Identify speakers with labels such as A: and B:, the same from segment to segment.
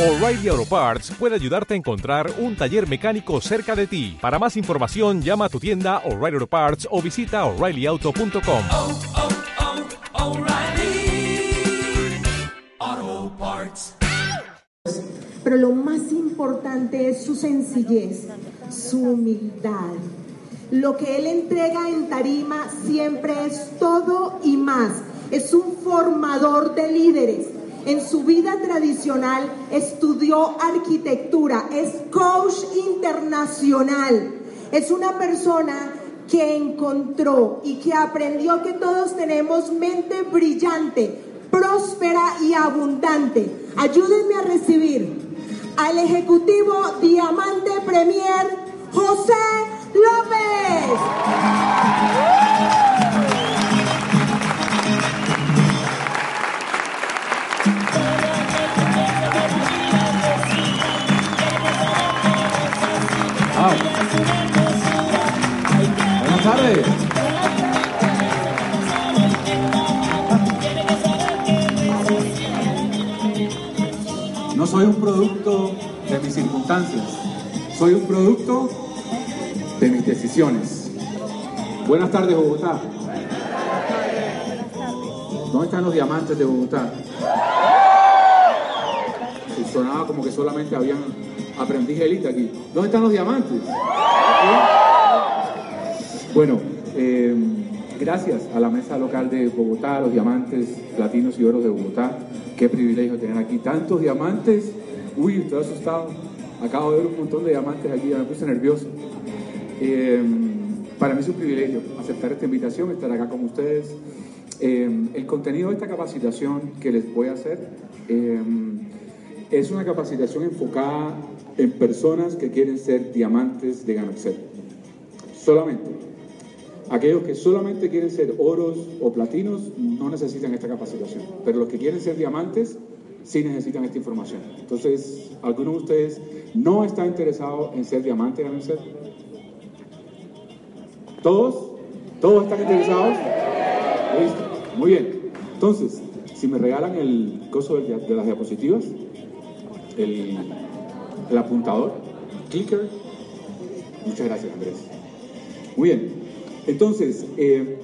A: O'Reilly Auto Parts puede ayudarte a encontrar un taller mecánico cerca de ti. Para más información, llama a tu tienda O'Reilly Auto Parts o visita oreillyauto.com.
B: oh, oh, Parts.
C: Pero lo más importante es su sencillez, su humildad. Lo que Él entrega en tarima siempre es todo y más. Es un formador de líderes. En su vida tradicional estudió arquitectura, es coach internacional. Es una persona que encontró y que aprendió que todos tenemos mente brillante, próspera y abundante. Ayúdenme a recibir al Ejecutivo Diamante Premier José López.
D: Buenas tardes. No soy un producto de mis circunstancias, soy un producto de mis decisiones. Buenas tardes, Bogotá. ¿Dónde están los diamantes de Bogotá? Y sonaba como que solamente habían aprendiz élite aquí. ¿Dónde están los diamantes? ¿Aquí? Bueno, eh, gracias a la mesa local de Bogotá, los diamantes platinos y oros de Bogotá. Qué privilegio tener aquí tantos diamantes. Uy, estoy asustado. Acabo de ver un montón de diamantes aquí, ya me puse nervioso. Eh, para mí es un privilegio aceptar esta invitación, estar acá con ustedes. Eh, el contenido de esta capacitación que les voy a hacer es una capacitación enfocada en personas que quieren ser diamantes de Ganoxel. Solamente. Aquellos que solamente quieren ser oros o platinos no necesitan esta capacitación, pero los que quieren ser diamantes sí necesitan esta información. Entonces, ¿alguno de ustedes no está interesado en ser diamante Ganoxel? ¿Todos? ¿Todos están interesados? Listo. Muy bien. Entonces, si me regalan el coso de las diapositivas, el, el apuntador, clicker. Muchas gracias, Andrés. Muy bien. Entonces, eh,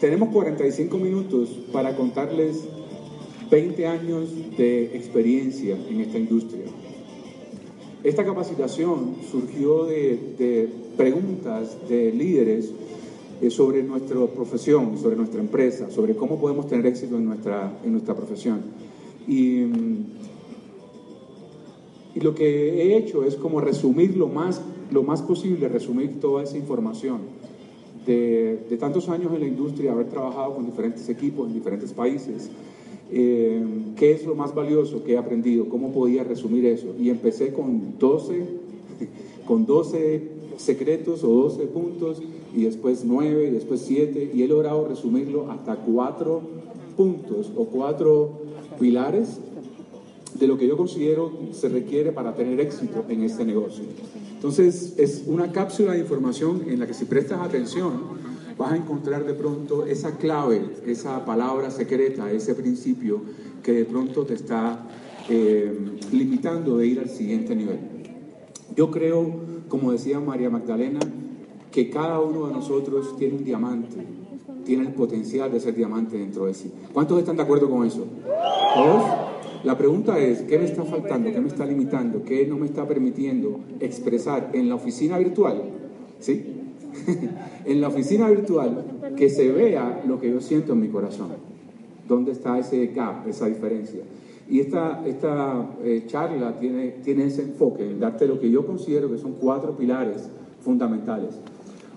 D: tenemos 45 minutos para contarles 20 años de experiencia en esta industria. Esta capacitación surgió de, de preguntas de líderes eh, sobre nuestra profesión, sobre nuestra empresa, sobre cómo podemos tener éxito en nuestra, en nuestra profesión. Y, y lo que he hecho es como resumir lo más, lo más posible, resumir toda esa información. De, tantos años en la industria, haber trabajado con diferentes equipos en diferentes países, eh, qué es lo más valioso que he aprendido, cómo podía resumir eso. Y empecé con 12, con 12 secretos o 12 puntos, y después 9, y después 7, y he logrado resumirlo hasta 4 puntos o 4 pilares de lo que yo considero se requiere para tener éxito en este negocio. Entonces, es una cápsula de información en la que si prestas atención, vas a encontrar de pronto esa clave, esa palabra secreta, ese principio que de pronto te está eh, limitando de ir al siguiente nivel. Yo creo, como decía María Magdalena, que cada uno de nosotros tiene un diamante, tiene el potencial de ser diamante dentro de sí. ¿Cuántos están de acuerdo con eso? ¿Todos? La pregunta es, ¿qué me está faltando? ¿Qué me está limitando? ¿Qué no me está permitiendo expresar en la oficina virtual? ¿Sí? en la oficina virtual, que se vea lo que yo siento en mi corazón. ¿Dónde está ese gap, esa diferencia? Y esta, esta eh, charla tiene, tiene ese enfoque, en darte lo que yo considero que son cuatro pilares fundamentales.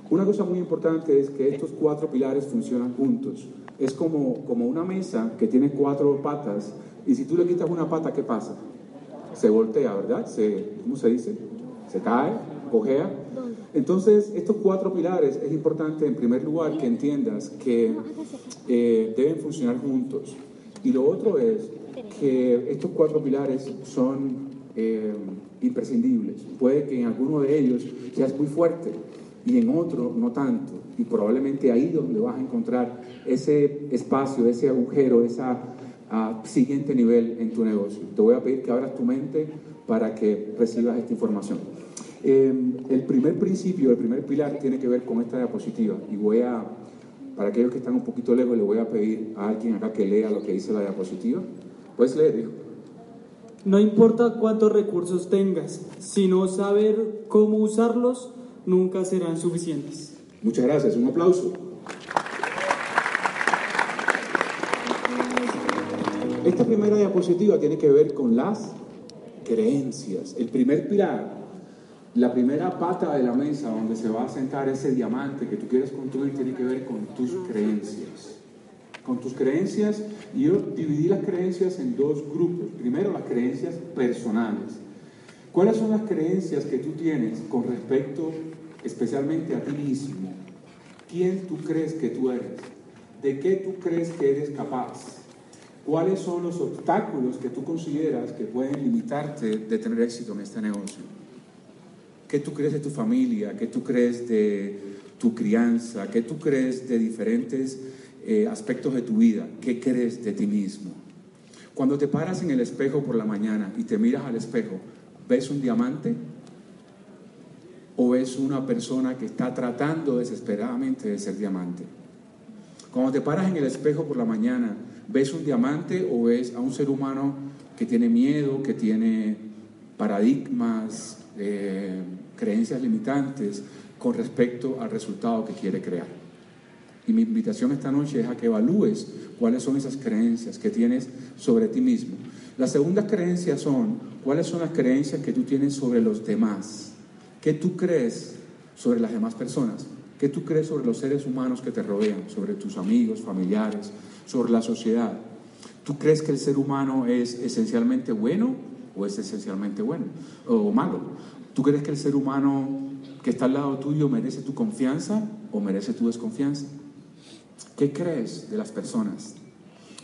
D: Una cosa muy importante es que estos cuatro pilares funcionan juntos. Es como, como una mesa que tiene cuatro patas y si tú le quitas una pata, ¿qué pasa? Se voltea, ¿verdad? Se, ¿Cómo se dice? Se cae, cojea. Entonces, estos cuatro pilares es importante, en primer lugar, que entiendas que eh, deben funcionar juntos. Y lo otro es que estos cuatro pilares son eh, imprescindibles. Puede que en alguno de ellos seas muy fuerte y en otro no tanto. Y probablemente ahí donde vas a encontrar ese espacio, ese agujero, esa a siguiente nivel en tu negocio. Te voy a pedir que abras tu mente para que recibas esta información. Eh, el primer principio, el primer pilar tiene que ver con esta diapositiva y voy a, para aquellos que están un poquito lejos, le voy a pedir a alguien acá que lea lo que dice la diapositiva. ¿Puedes leer, hijo?
E: No importa cuántos recursos tengas, sino saber cómo usarlos nunca serán suficientes.
D: Muchas gracias, un aplauso. Esta primera diapositiva tiene que ver con las creencias. El primer pilar, la primera pata de la mesa donde se va a sentar ese diamante que tú quieres construir tiene que ver con tus creencias. Con tus creencias, y yo dividí las creencias en dos grupos. Primero, las creencias personales. ¿Cuáles son las creencias que tú tienes con respecto especialmente a ti mismo? ¿Quién tú crees que tú eres? ¿De qué tú crees que eres capaz? ¿Cuáles son los obstáculos que tú consideras que pueden limitarte de tener éxito en este negocio? ¿Qué tú crees de tu familia? ¿Qué tú crees de tu crianza? ¿Qué tú crees de diferentes eh, aspectos de tu vida? ¿Qué crees de ti mismo? Cuando te paras en el espejo por la mañana y te miras al espejo, ¿ves un diamante? ¿O ves una persona que está tratando desesperadamente de ser diamante? Cuando te paras en el espejo por la mañana, ¿ves un diamante o ves a un ser humano que tiene miedo, que tiene paradigmas, eh, creencias limitantes con respecto al resultado que quiere crear? Y mi invitación esta noche es a que evalúes cuáles son esas creencias que tienes sobre ti mismo. Las segundas creencias son cuáles son las creencias que tú tienes sobre los demás. ¿Qué tú crees sobre las demás personas? ¿Qué tú crees sobre los seres humanos que te rodean, sobre tus amigos, familiares, sobre la sociedad? ¿Tú crees que el ser humano es esencialmente bueno o es esencialmente bueno o malo? ¿Tú crees que el ser humano que está al lado tuyo merece tu confianza o merece tu desconfianza? ¿Qué crees de las personas?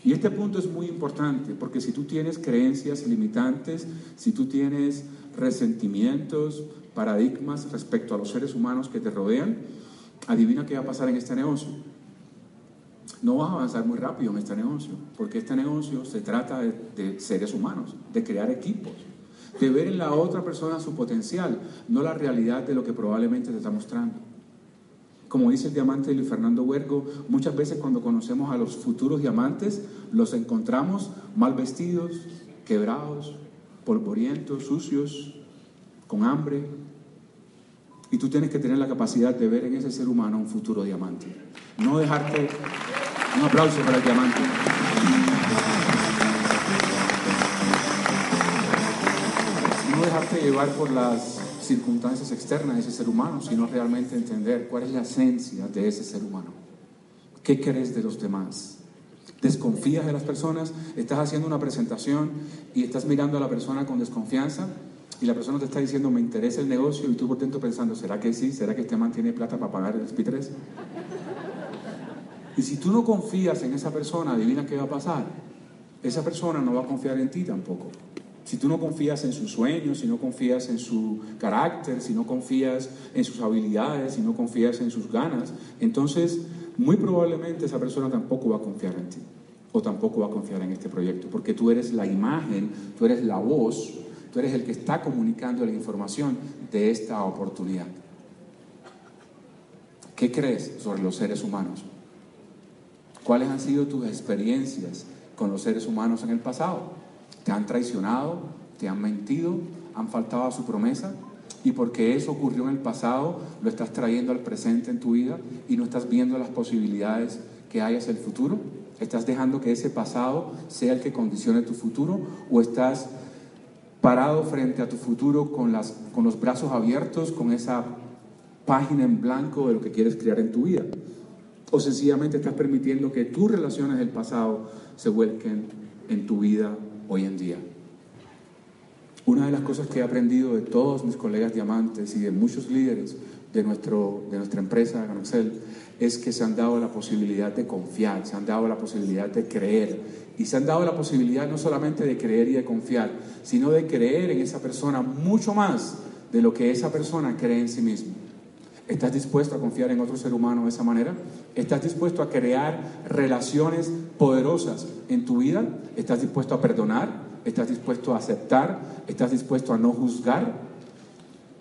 D: Y este punto es muy importante porque si tú tienes creencias limitantes, si tú tienes resentimientos, paradigmas respecto a los seres humanos que te rodean, adivina qué va a pasar en este negocio. No vas a avanzar muy rápido en este negocio, porque este negocio se trata de, seres humanos, de crear equipos, de ver en la otra persona su potencial, no la realidad de lo que probablemente te está mostrando. Como dice el diamante Luis Fernando Huergo, muchas veces cuando conocemos a los futuros diamantes, los encontramos mal vestidos, quebrados, polvorientos, sucios, con hambre, y tú tienes que tener la capacidad de ver en ese ser humano un futuro diamante. No dejarte... Un aplauso para el diamante. No dejarte llevar por las circunstancias externas de ese ser humano, sino realmente entender cuál es la esencia de ese ser humano. ¿Qué crees de los demás? ¿Desconfías de las personas? ¿Estás haciendo una presentación y estás mirando a la persona con desconfianza? Y la persona te está diciendo, me interesa el negocio, y tú por dentro pensando, ¿será que sí? ¿Será que este man tiene plata para pagar el SP3? Y si tú no confías en esa persona, adivina qué va a pasar. Esa persona no va a confiar en ti tampoco. Si tú no confías en sus sueños, si no confías en su carácter, si no confías en sus habilidades, si no confías en sus ganas, entonces muy probablemente esa persona tampoco va a confiar en ti o tampoco va a confiar en este proyecto, porque tú eres la imagen, tú eres la voz Tú eres el que está comunicando la información de esta oportunidad. ¿Qué crees sobre los seres humanos? ¿Cuáles han sido tus experiencias con los seres humanos en el pasado? ¿Te han traicionado? ¿Te han mentido? ¿Han faltado a su promesa? Y porque eso ocurrió en el pasado, lo estás trayendo al presente en tu vida y no estás viendo las posibilidades que hay hacia el futuro. ¿Estás dejando que ese pasado sea el que condicione tu futuro? ¿O estás parado frente a tu futuro con, los brazos abiertos, con esa página en blanco de lo que quieres crear en tu vida. O sencillamente estás permitiendo que tus relaciones del pasado se vuelquen en tu vida hoy en día. Una de las cosas que he aprendido de todos mis colegas diamantes y de muchos líderes de, nuestro, de nuestra empresa, Ganoxel, es que se han dado la posibilidad de confiar, se han dado la posibilidad de creer y se han dado la posibilidad no solamente de creer y de confiar, sino de creer en esa persona mucho más de lo que esa persona cree en sí mismo. ¿Estás dispuesto a confiar en otro ser humano de esa manera? ¿Estás dispuesto a crear relaciones poderosas en tu vida? ¿Estás dispuesto a perdonar? ¿Estás dispuesto a aceptar? ¿Estás dispuesto a no juzgar?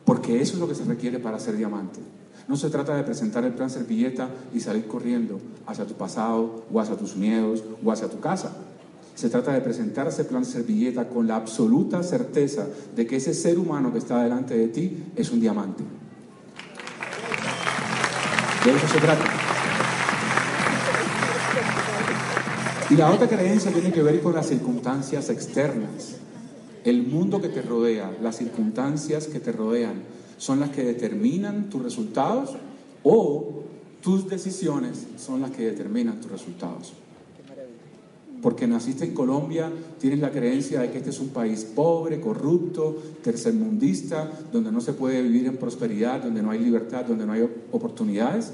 D: Porque eso es lo que se requiere para ser diamante. No se trata de presentar el plan servilleta y salir corriendo hacia tu pasado o hacia tus miedos o hacia tu casa. Se trata de presentar ese plan servilleta con la absoluta certeza de que ese ser humano que está delante de ti es un diamante. De eso se trata. Y la otra creencia tiene que ver con las circunstancias externas. El mundo que te rodea, las circunstancias que te rodean, son las que determinan tus resultados o tus decisiones son las que determinan tus resultados. Porque naciste en Colombia, tienes la creencia de que este es un país pobre, corrupto, tercermundista, donde no se puede vivir en prosperidad, donde no hay libertad, donde no hay oportunidades.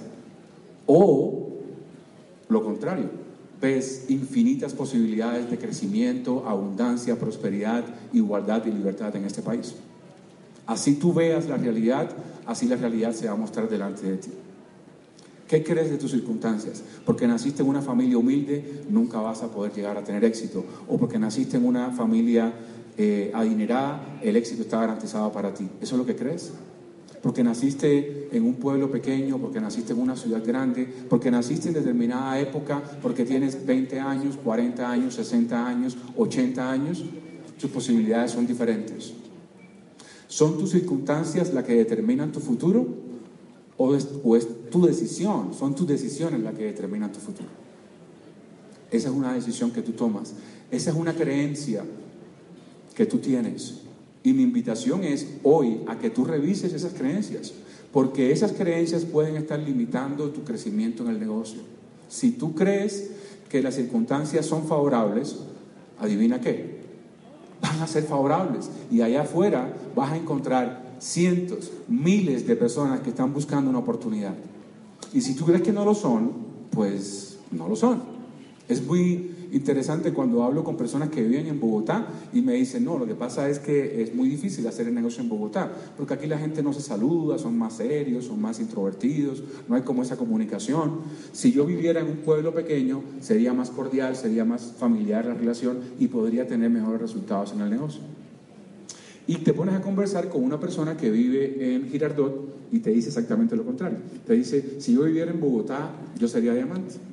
D: O lo contrario, ves infinitas posibilidades de crecimiento, abundancia, prosperidad, igualdad y libertad en este país. Así tú veas la realidad, así la realidad se va a mostrar delante de ti. ¿Qué crees de tus circunstancias? Porque naciste en una familia humilde, nunca vas a poder llegar a tener éxito. O porque naciste en una familia eh, adinerada, el éxito está garantizado para ti. ¿Eso es lo que crees? Porque naciste en un pueblo pequeño, porque naciste en una ciudad grande, porque naciste en determinada época, porque tienes 20 años, 40 años, 60 años, 80 años, tus posibilidades son diferentes. ¿Son tus circunstancias las que determinan tu futuro o es, tu decisión? Son tus decisiones las que determinan tu futuro. Esa es una decisión que tú tomas. Esa es una creencia que tú tienes. Y mi invitación es hoy a que tú revises esas creencias, porque esas creencias pueden estar limitando tu crecimiento en el negocio. Si tú crees que las circunstancias son favorables, adivina qué, van a ser favorables. Y allá afuera vas a encontrar cientos, miles de personas que están buscando una oportunidad. Y si tú crees que no lo son, pues no lo son. Es muy interesante cuando hablo con personas que viven en Bogotá y me dicen, no, lo que pasa es que es muy difícil hacer el negocio en Bogotá, porque aquí la gente no se saluda, son más serios, son más introvertidos, no hay como esa comunicación. Si yo viviera en un pueblo pequeño, sería más cordial, sería más familiar la relación y podría tener mejores resultados en el negocio. Y te pones a conversar con una persona que vive en Girardot y te dice exactamente lo contrario. Te dice, si yo viviera en Bogotá, yo sería diamante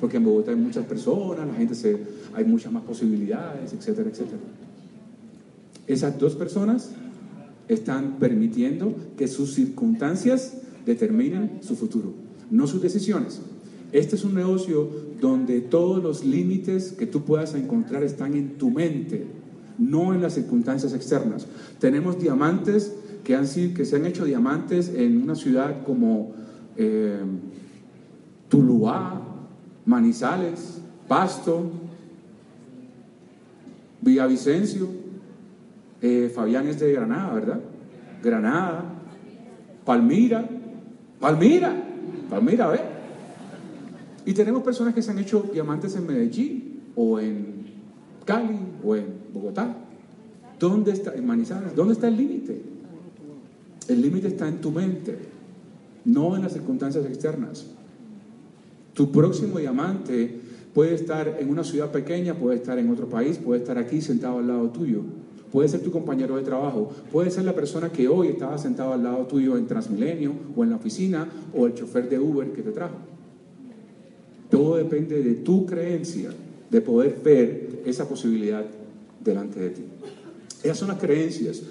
D: porque en Bogotá hay muchas personas, la gente se, hay muchas más posibilidades, etcétera, etcétera. Esas dos personas están permitiendo que sus circunstancias determinen su futuro, no sus decisiones. Este es un negocio donde todos los límites que tú puedas encontrar están en tu mente, no en las circunstancias externas. Tenemos diamantes que, han que se han hecho diamantes en una ciudad como eh, Tuluá, Manizales, Pasto, Villavicencio, eh, Fabián es de Granada, ¿verdad? Granada, Palmira, Palmira, Palmira, ¿ve? Y tenemos personas que se han hecho diamantes en Medellín o en Cali o en Bogotá. ¿Dónde está, en Manizales, dónde está el límite? El límite está en tu mente, no en las circunstancias externas. Tu próximo diamante puede estar en una ciudad pequeña, puede estar en otro país, puede estar aquí sentado al lado tuyo. Puede ser tu compañero de trabajo, puede ser la persona que hoy estaba sentado al lado tuyo en Transmilenio o en la oficina o el chofer de Uber que te trajo. Todo depende de tu creencia de poder ver esa posibilidad delante de ti. Esas son las creencias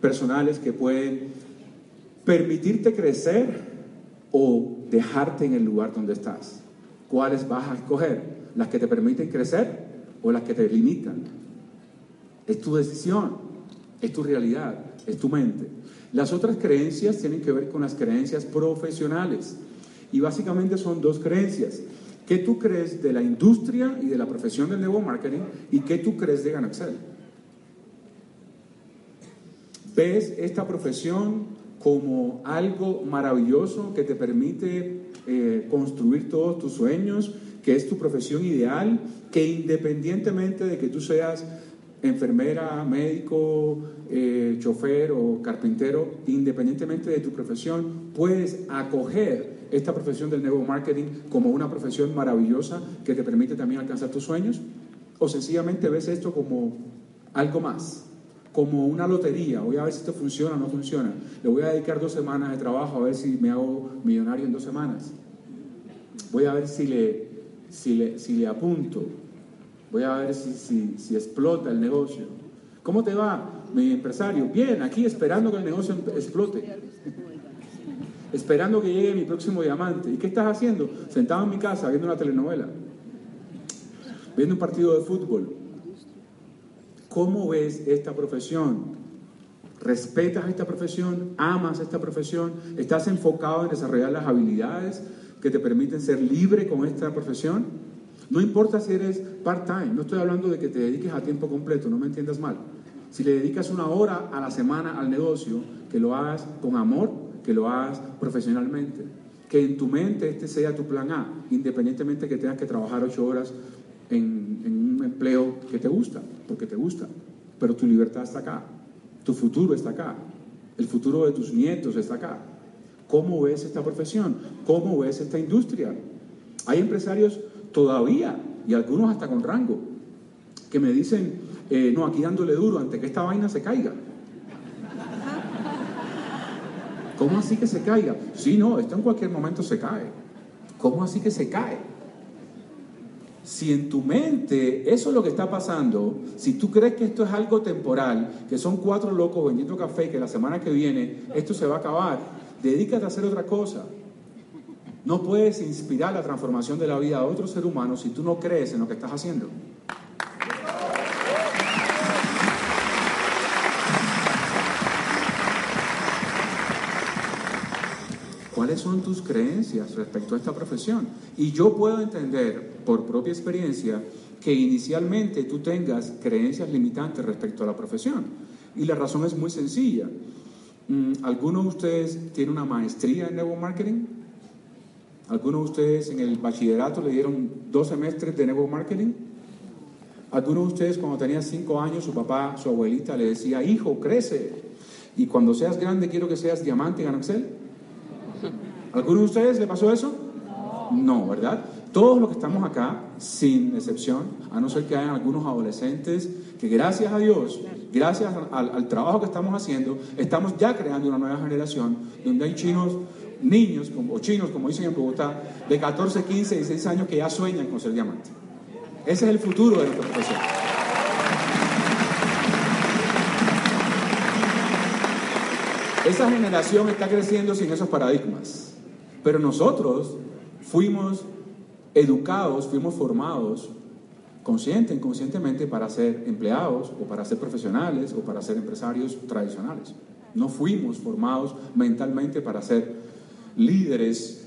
D: personales que pueden permitirte crecer o dejarte en el lugar donde estás. ¿Cuáles vas a escoger? ¿Las que te permiten crecer o las que te limitan? Es tu decisión, es tu realidad, es tu mente. Las otras creencias tienen que ver con las creencias profesionales. Y básicamente son dos creencias. ¿Qué tú crees de la industria y de la profesión del nuevo marketing? ¿Y qué tú crees de Ganaxel? ¿Ves esta profesión como algo maravilloso que te permite eh, construir todos tus sueños, que es tu profesión ideal, que independientemente de que tú seas enfermera, médico, eh, chofer o carpintero, independientemente de tu profesión, puedes acoger esta profesión del nuevo marketing como una profesión maravillosa que te permite también alcanzar tus sueños? ¿O sencillamente ves esto como algo más? Como una lotería, voy a ver si esto funciona o no funciona. Le voy a dedicar dos semanas de trabajo a ver si me hago millonario en dos semanas. Voy a ver si le, si le, si le apunto. Voy a ver si, si, si explota el negocio. ¿Cómo te va, mi empresario? Bien, aquí esperando que el negocio explote. Esperando que llegue mi próximo diamante. ¿Y qué estás haciendo? Sentado en mi casa viendo una telenovela. Viendo un partido de fútbol. ¿Cómo ves esta profesión? ¿Respetas esta profesión? ¿Amas esta profesión? ¿Estás enfocado en desarrollar las habilidades que te permiten ser libre con esta profesión? No importa si eres part-time, no estoy hablando de que te dediques a tiempo completo, no me entiendas mal. Si le dedicas una hora a la semana al negocio, que lo hagas con amor, que lo hagas profesionalmente. Que en tu mente este sea tu plan A, independientemente que tengas que trabajar ocho horas en, en un empleo que te gusta, porque te gusta. Pero tu libertad está acá, tu futuro está acá, el futuro de tus nietos está acá. ¿Cómo ves esta profesión? ¿Cómo ves esta industria? Hay empresarios todavía, y algunos hasta con rango, que me dicen, eh, no, aquí dándole duro antes que esta vaina se caiga. ¿Cómo así que se caiga? Sí, no, esto en cualquier momento se cae. ¿Cómo así que se cae? Si en tu mente eso es lo que está pasando, si tú crees que esto es algo temporal, que son cuatro locos vendiendo café y que la semana que viene esto se va a acabar, dedícate a hacer otra cosa. No puedes inspirar la transformación de la vida a otro ser humano si tú no crees en lo que estás haciendo. ¿Cuáles son tus creencias respecto a esta profesión? Y yo puedo entender, por propia experiencia, que inicialmente tú tengas creencias limitantes respecto a la profesión. Y la razón es muy sencilla. Mm, ¿Alguno de ustedes tiene una maestría en Network Marketing? ¿Algunos de ustedes en el bachillerato le dieron dos semestres de Network Marketing? ¿Algunos de ustedes cuando tenía cinco años su papá, su abuelita le decía, hijo, crece y cuando seas grande quiero que seas diamante en Excel? ¿Alguno de ustedes le pasó eso? No, ¿verdad? Todos los que estamos acá, sin excepción, a no ser que hayan algunos adolescentes que gracias a Dios, gracias al, trabajo que estamos haciendo, estamos ya creando una nueva generación donde hay chinos, niños o chinos, como dicen en Bogotá, de 14, 15, 16 años que ya sueñan con ser diamante. Ese es el futuro de nuestra profesión. Esa generación está creciendo sin esos paradigmas. Pero nosotros fuimos educados, fuimos formados consciente, inconscientemente para ser empleados o para ser profesionales o para ser empresarios tradicionales. No fuimos formados mentalmente para ser líderes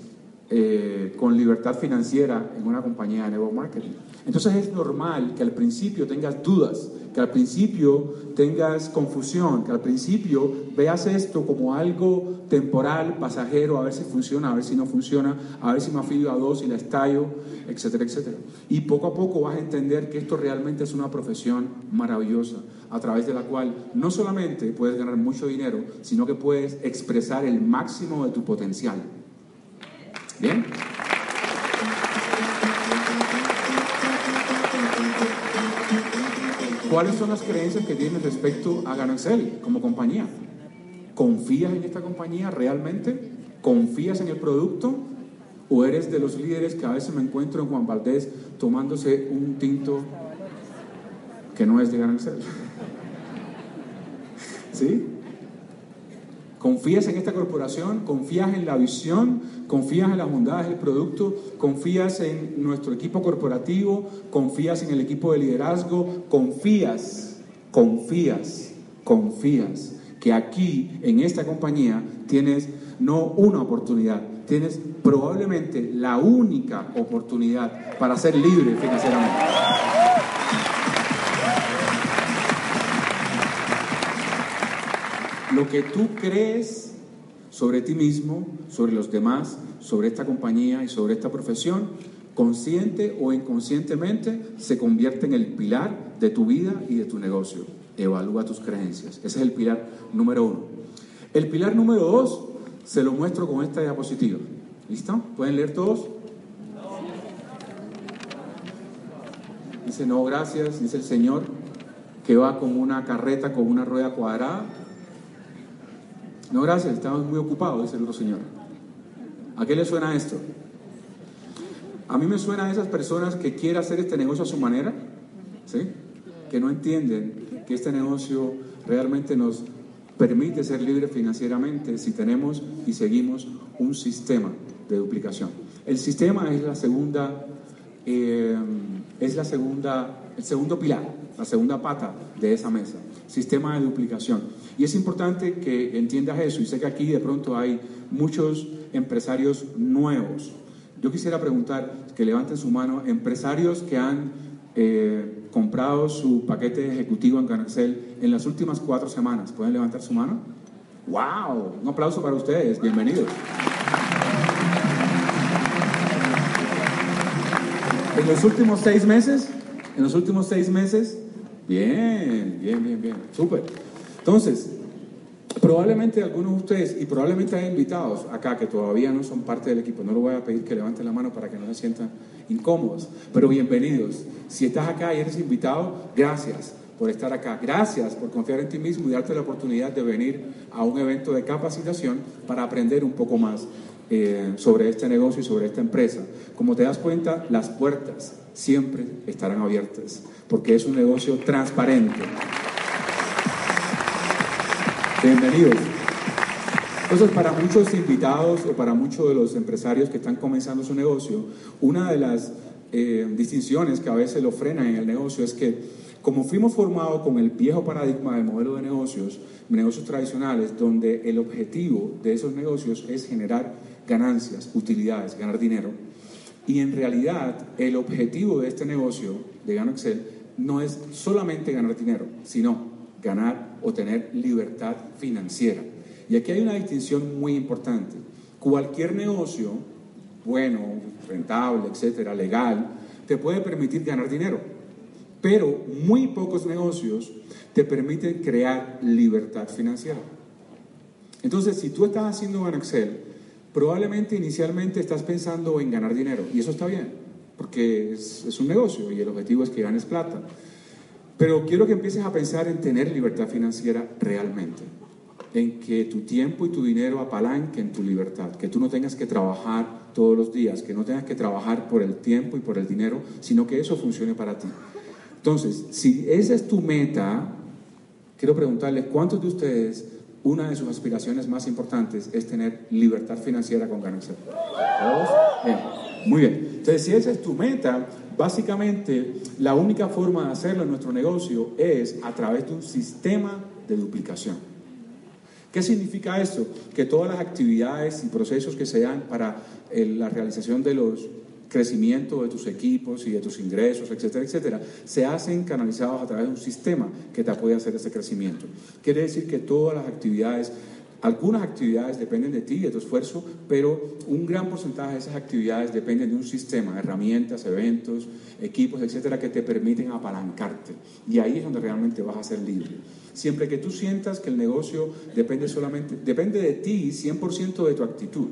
D: eh, con libertad financiera en una compañía de network marketing. Entonces es normal que al principio tengas dudas, que al principio tengas confusión, que al principio veas esto como algo temporal, pasajero, a ver si funciona, a ver si no funciona, a ver si me afilio a dos y la estallo, etcétera, etcétera. Y poco a poco vas a entender que esto realmente es una profesión maravillosa, a través de la cual no solamente puedes ganar mucho dinero, sino que puedes expresar el máximo de tu potencial. ¿Bien? ¿Cuáles son las creencias que tienes respecto a Ganaxel como compañía? ¿Confías en esta compañía realmente? ¿Confías en el producto? ¿O eres de los líderes que a veces me encuentro en Juan Valdés tomándose un tinto que no es de Ganaxel? ¿Sí? ¿Confías en esta corporación? ¿Confías en la visión? ¿Confías en las bondades del producto? ¿Confías en nuestro equipo corporativo? ¿Confías en el equipo de liderazgo? ¿Confías, confías, confías que aquí, en esta compañía, tienes no una oportunidad, tienes probablemente la única oportunidad para ser libre financieramente? Lo que tú crees sobre ti mismo, sobre los demás, sobre esta compañía y sobre esta profesión, consciente o inconscientemente, se convierte en el pilar de tu vida y de tu negocio. Evalúa tus creencias. Ese es el pilar número uno. El pilar número dos se lo muestro con esta diapositiva. ¿Listo? ¿Pueden leer todos? Dice, no, gracias, dice el Señor, que va con una carreta con una rueda cuadrada. No, gracias, estamos muy ocupados, dice el otro Señor. ¿A qué le suena esto? A mí me suena a esas personas que quieren hacer este negocio a su manera, ¿sí? que no entienden que este negocio realmente nos permite ser libres financieramente si tenemos y seguimos un sistema de duplicación. El sistema es la segunda, eh, es la segunda, el segundo pilar, la segunda pata de esa mesa, sistema de duplicación. Y es importante que entiendas eso, y sé que aquí de pronto hay muchos empresarios nuevos. Yo quisiera preguntar, que levanten su mano, empresarios que han eh, comprado su paquete ejecutivo en Ganaxel en las últimas cuatro semanas. ¿Pueden levantar su mano? ¡Wow! Un aplauso para ustedes, bienvenidos. En los últimos seis meses, en los últimos seis meses, bien, bien, bien, bien, súper. Entonces, probablemente algunos de ustedes, y probablemente hay invitados acá que todavía no son parte del equipo, no lo voy a pedir que levanten la mano para que no se sientan incómodos, pero bienvenidos. Si estás acá y eres invitado, gracias por estar acá. Gracias por confiar en ti mismo y darte la oportunidad de venir a un evento de capacitación para aprender un poco más eh, sobre este negocio y sobre esta empresa. Como te das cuenta, las puertas siempre estarán abiertas porque es un negocio transparente. Bienvenidos. Entonces, para muchos invitados o para muchos de los empresarios que están comenzando su negocio, una de las eh, distinciones que a veces lo frenan en el negocio es que como fuimos formados con el viejo paradigma del modelo de negocios, negocios tradicionales, donde el objetivo de esos negocios es generar ganancias, utilidades, ganar dinero. Y en realidad el objetivo de este negocio de Gano Excel no es solamente ganar dinero, sino ganar o tener libertad financiera. Y aquí hay una distinción muy importante. Cualquier negocio, bueno, rentable, etcétera, legal, te puede permitir ganar dinero. Pero muy pocos negocios te permiten crear libertad financiera. Entonces, si tú estás haciendo Gano Excel, probablemente inicialmente estás pensando en ganar dinero, y eso está bien, porque es, un negocio y el objetivo es que ganes plata. Pero quiero que empieces a pensar en tener libertad financiera realmente, en que tu tiempo y tu dinero apalanquen tu libertad, que tú no tengas que trabajar todos los días, que no tengas que trabajar por el tiempo y por el dinero, sino que eso funcione para ti. Entonces, si esa es tu meta, quiero preguntarles, ¿cuántos de ustedes una de sus aspiraciones más importantes es tener libertad financiera con ganancia. Muy bien. Entonces, si esa es tu meta, básicamente la única forma de hacerlo en nuestro negocio es a través de un sistema de duplicación. ¿Qué significa esto? Que todas las actividades y procesos que se dan para la realización de los crecimiento de tus equipos y de tus ingresos, etcétera, etcétera, se hacen canalizados a través de un sistema que te apoya a hacer ese crecimiento. Quiere decir que todas las actividades, algunas actividades dependen de ti, y de tu esfuerzo, pero un gran porcentaje de esas actividades dependen de un sistema, herramientas, eventos, equipos, etcétera, que te permiten apalancarte. Y ahí es donde realmente vas a ser libre. Siempre que tú sientas que el negocio depende solamente, depende de ti 100% de tu actitud.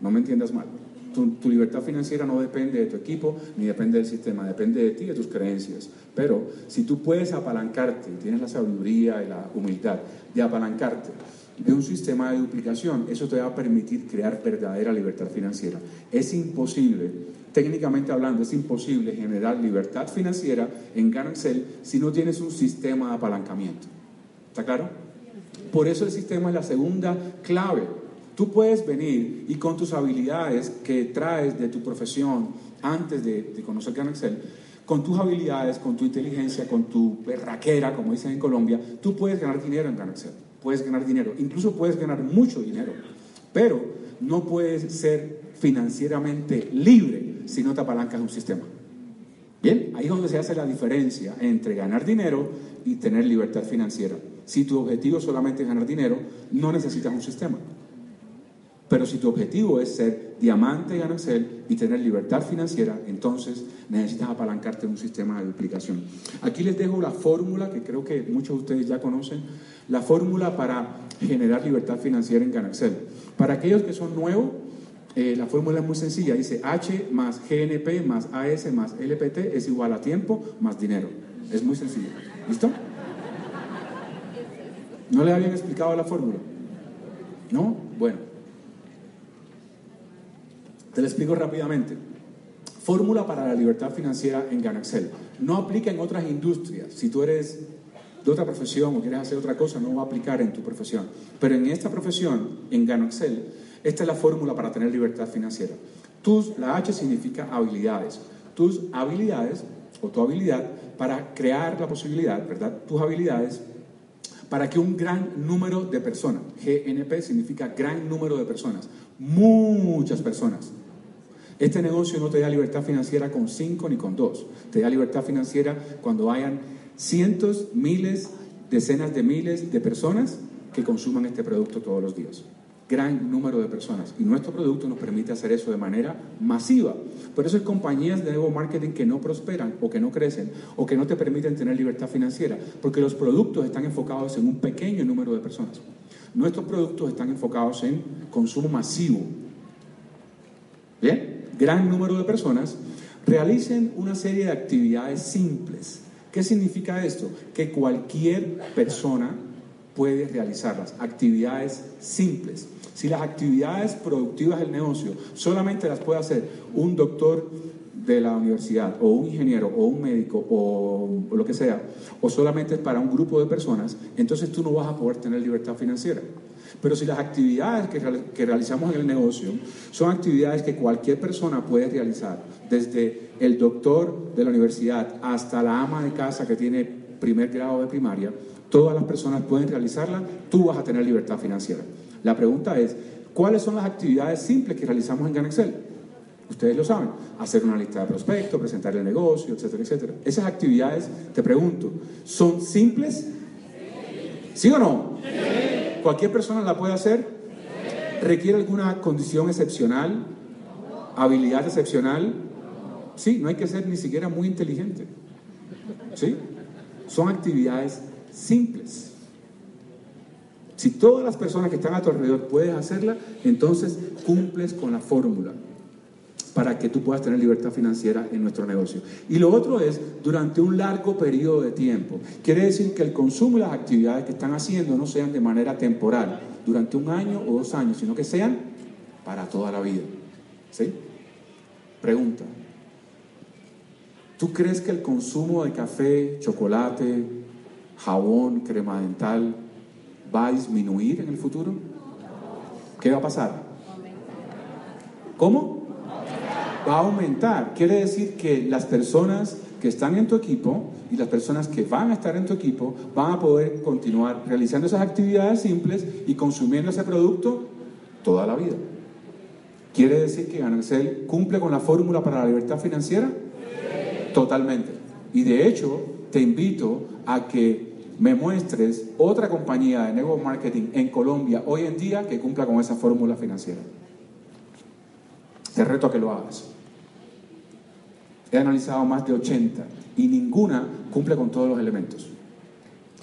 D: No me entiendas mal. Tu, libertad financiera no depende de tu equipo ni depende del sistema, depende de ti y de tus creencias. Pero si tú puedes apalancarte, tienes la sabiduría y la humildad de apalancarte de un sistema de duplicación, eso te va a permitir crear verdadera libertad financiera. Es imposible, técnicamente hablando, es imposible generar libertad financiera en Ganancel si no tienes un sistema de apalancamiento. ¿Está claro? Por eso el sistema es la segunda clave Tú puedes venir y con tus habilidades que traes de tu profesión antes de, conocer Gran Excel, con tus habilidades, con tu inteligencia, con tu berraquera, como dicen en Colombia, tú puedes ganar dinero en Gran Excel. Puedes ganar dinero, incluso puedes ganar mucho dinero, pero no puedes ser financieramente libre si no te apalancas un sistema. Bien, ahí es donde se hace la diferencia entre ganar dinero y tener libertad financiera. Si tu objetivo solamente es ganar dinero, no necesitas un sistema. Pero si tu objetivo es ser diamante Excel y tener libertad financiera, entonces necesitas apalancarte en un sistema de duplicación. Aquí les dejo la fórmula que creo que muchos de ustedes ya conocen, la fórmula para generar libertad financiera en Ganaxel. Para aquellos que son nuevos, Eh, la fórmula es muy sencilla, dice H más GNP más AS más LPT es igual a tiempo más dinero. Es muy sencillo. ¿Listo? ¿No le habían explicado la fórmula? ¿No? Bueno. Te lo explico rápidamente. Fórmula para la libertad financiera en Ganaxel. No aplica en otras industrias. Si tú eres de otra profesión o quieres hacer otra cosa, no va a aplicar en tu profesión. Pero en esta profesión, en Ganaxel, esta es la fórmula para tener libertad financiera. Tus, la H significa habilidades. Tus habilidades o tu habilidad para crear la posibilidad, ¿verdad? Tus habilidades para que un gran número de personas, GNP significa gran número de personas, muchas personas. Este negocio no te da libertad financiera con cinco ni con dos, te da libertad financiera cuando hayan cientos, miles, decenas de miles de personas que consuman este producto todos los días gran número de personas. Y nuestro producto nos permite hacer eso de manera masiva. Por eso hay compañías de nuevo marketing que no prosperan o que no crecen o que no te permiten tener libertad financiera, porque los productos están enfocados en un pequeño número de personas. Nuestros productos están enfocados en consumo masivo. Bien, gran número de personas realicen una serie de actividades simples. ¿Qué significa esto? Que cualquier persona puede realizarlas. Actividades simples. Si las actividades productivas del negocio solamente las puede hacer un doctor de la universidad o un ingeniero o un médico o, lo que sea, o solamente para un grupo de personas, entonces tú no vas a poder tener libertad financiera. Pero si las actividades que, que, realizamos en el negocio son actividades que cualquier persona puede realizar, desde el doctor de la universidad hasta la ama de casa que tiene primer grado de primaria, todas las personas pueden realizarla, tú vas a tener libertad financiera. La pregunta es, ¿cuáles son las actividades simples que realizamos en GanExcel? Ustedes lo saben, hacer una lista de prospectos, presentar el negocio, etcétera, etcétera. Esas actividades, te pregunto, ¿son simples? ¿Sí o no? ¿Cualquier persona la puede hacer? ¿Requiere alguna condición excepcional? ¿Habilidad excepcional? Sí, no hay que ser ni siquiera muy inteligente. ¿Sí? Son actividades simples. Si todas las personas que están a tu alrededor puedes hacerla, entonces cumples con la fórmula para que tú puedas tener libertad financiera en nuestro negocio. Y lo otro es durante un largo periodo de tiempo. Quiere decir que el consumo y las actividades que están haciendo no sean de manera temporal, durante un año o dos años, sino que sean para toda la vida. ¿Sí? Pregunta. ¿Tú crees que el consumo de café, chocolate, jabón, crema dental, va a disminuir en el futuro? ¿Qué va a pasar? ¿Cómo? Va a aumentar. Quiere decir que las personas que están en tu equipo y las personas que van a estar en tu equipo van a poder continuar realizando esas actividades simples y consumiendo ese producto toda la vida. ¿Quiere decir que Ganancel cumple con la fórmula para la libertad financiera? Totalmente. Y de hecho, te invito a que me muestres otra compañía de network marketing en Colombia hoy en día que cumpla con esa fórmula financiera. Te reto a que lo hagas. He analizado más de 80 y ninguna cumple con todos los elementos.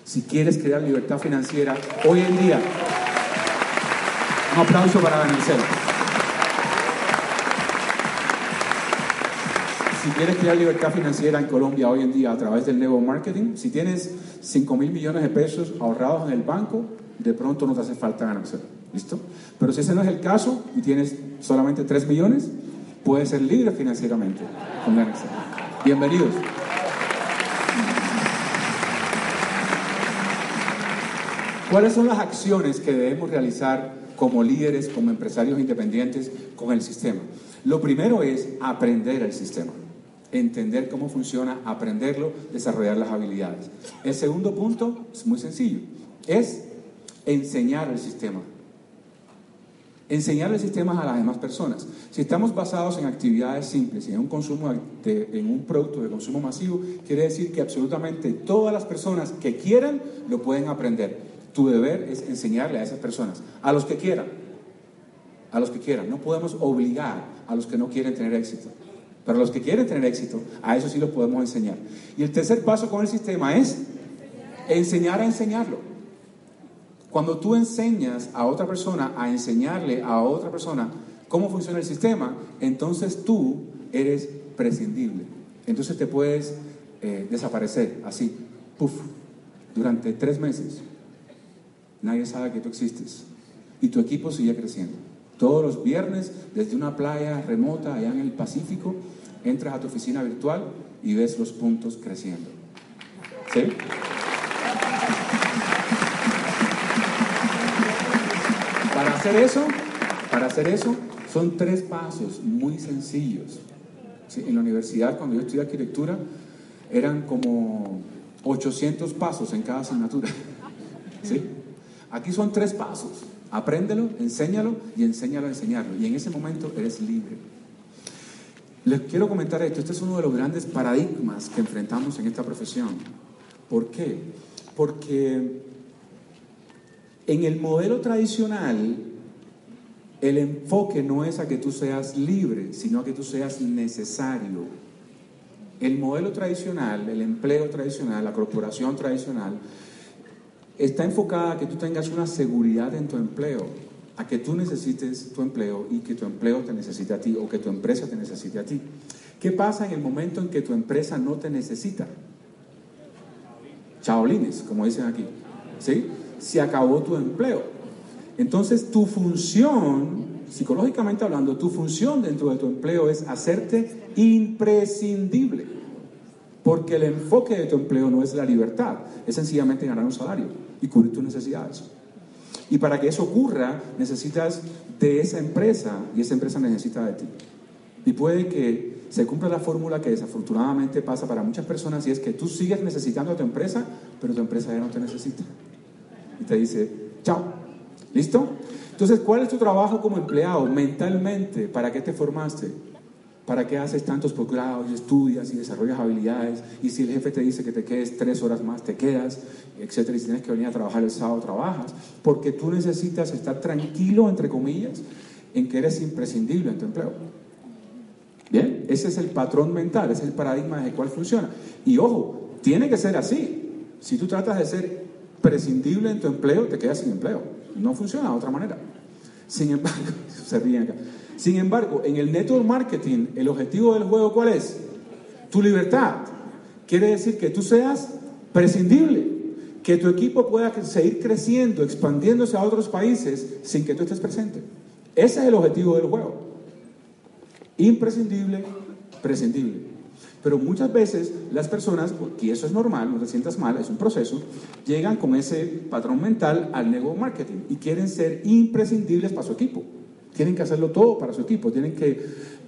D: Si quieres crear libertad financiera hoy en día, un aplauso para Daniel si quieres crear libertad financiera en Colombia hoy en día a través del nuevo marketing, si tienes 5 mil millones de pesos ahorrados en el banco, de pronto no te hace falta ganarse. ¿Listo? Pero si ese no es el caso y tienes solamente 3 millones, puedes ser libre financieramente con. Bienvenidos. ¿Cuáles son las acciones que debemos realizar como líderes, como empresarios independientes con el sistema? Lo primero es aprender el sistema entender cómo funciona, aprenderlo, desarrollar las habilidades. El segundo punto es muy sencillo, es enseñar el sistema. Enseñar el sistema a las demás personas. Si estamos basados en actividades simples y en un consumo en un producto de consumo masivo, quiere decir que absolutamente todas las personas que quieran lo pueden aprender. Tu deber es enseñarle a esas personas, a los que quieran, a los que quieran. No podemos obligar a los que no quieren tener éxito. Pero los que quieren tener éxito, a eso sí los podemos enseñar. Y el tercer paso con el sistema es enseñar a enseñarlo. Cuando tú enseñas a otra persona a enseñarle a otra persona cómo funciona el sistema, entonces tú eres prescindible. Entonces te puedes eh, desaparecer así, puff, durante tres meses. Nadie sabe que tú existes. Y tu equipo sigue creciendo. Todos los viernes, desde una playa remota allá en el Pacífico, entras a tu oficina virtual y ves los puntos creciendo. ¿Sí? Hacer eso, para hacer eso, son tres pasos muy sencillos. En la universidad, cuando yo estudié arquitectura, eran como 800 pasos en cada asignatura. ¿Sí? Aquí son tres pasos. Apréndelo, enséñalo y enséñalo a enseñarlo. Y en ese momento eres libre. Les quiero comentar esto. Este es uno de los grandes paradigmas que enfrentamos en esta profesión. ¿Por qué? Porque en el modelo tradicional, el enfoque no es a que tú seas libre, sino a que tú seas necesario. El modelo tradicional, el empleo tradicional, la corporación tradicional, está enfocada a que tú tengas una seguridad en tu empleo, a que tú necesites tu empleo y que tu empleo te necesite a ti o que tu empresa te necesite a ti. ¿Qué pasa en el momento en que tu empresa no te necesita? Chaolines, como dicen aquí. ¿Sí? Se acabó tu empleo. Entonces tu función, psicológicamente hablando, tu función dentro de tu empleo es hacerte imprescindible. Porque el enfoque de tu empleo no es la libertad, es sencillamente ganar un salario y cubrir tus necesidades. Y para que eso ocurra, necesitas de esa empresa y esa empresa necesita de ti. Y puede que se cumpla la fórmula que desafortunadamente pasa para muchas personas y es que tú sigues necesitando a tu empresa, pero tu empresa ya no te necesita. Y te dice, chao, ¿listo? Entonces, ¿cuál es tu trabajo como empleado mentalmente? ¿Para qué te formaste? ¿Para qué haces tantos posgrados y estudias y desarrollas habilidades? Y si el jefe te dice que te quedes tres horas más, te quedas, etcétera. Y si tienes que venir a trabajar el sábado, trabajas. Porque tú necesitas estar tranquilo, entre comillas, en que eres imprescindible en tu empleo. Bien, ese es el patrón mental, ese es el paradigma de cuál funciona. Y ojo, tiene que ser así. Si tú tratas de ser prescindible en tu empleo, te quedas sin empleo. No funciona de otra manera. Sin embargo, se ríen acá. Sin embargo, en el network marketing, el objetivo del juego, ¿cuál es? Tu libertad. Quiere decir que tú seas prescindible, que tu equipo pueda seguir creciendo, expandiéndose a otros países sin que tú estés presente. Ese es el objetivo del juego. Imprescindible, prescindible. Pero muchas veces las personas, y eso es normal, no te sientas mal, es un proceso, llegan con ese patrón mental al network marketing y quieren ser imprescindibles para su equipo. Tienen que hacerlo todo para su equipo, tienen que,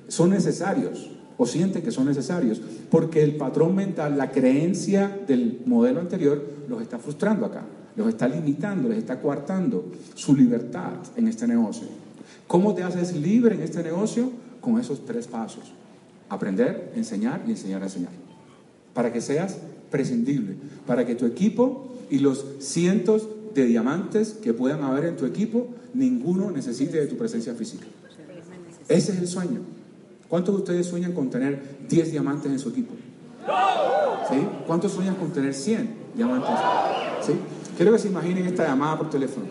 D: son necesarios o sienten que son necesarios, porque el patrón mental, la creencia del modelo anterior, los está frustrando acá, los está limitando, les está coartando su libertad en este negocio. ¿Cómo te haces libre en este negocio? Con esos tres pasos. Aprender, enseñar y enseñar a enseñar. Para que seas prescindible, para que tu equipo y los cientos de diamantes que puedan haber en tu equipo, ninguno necesite de tu presencia física. Ese es el sueño. ¿Cuántos de ustedes sueñan con tener 10 diamantes en su equipo? ¿Sí? ¿Cuántos sueñan con tener 100 diamantes? ¿Sí? Quiero que se imaginen esta llamada por teléfono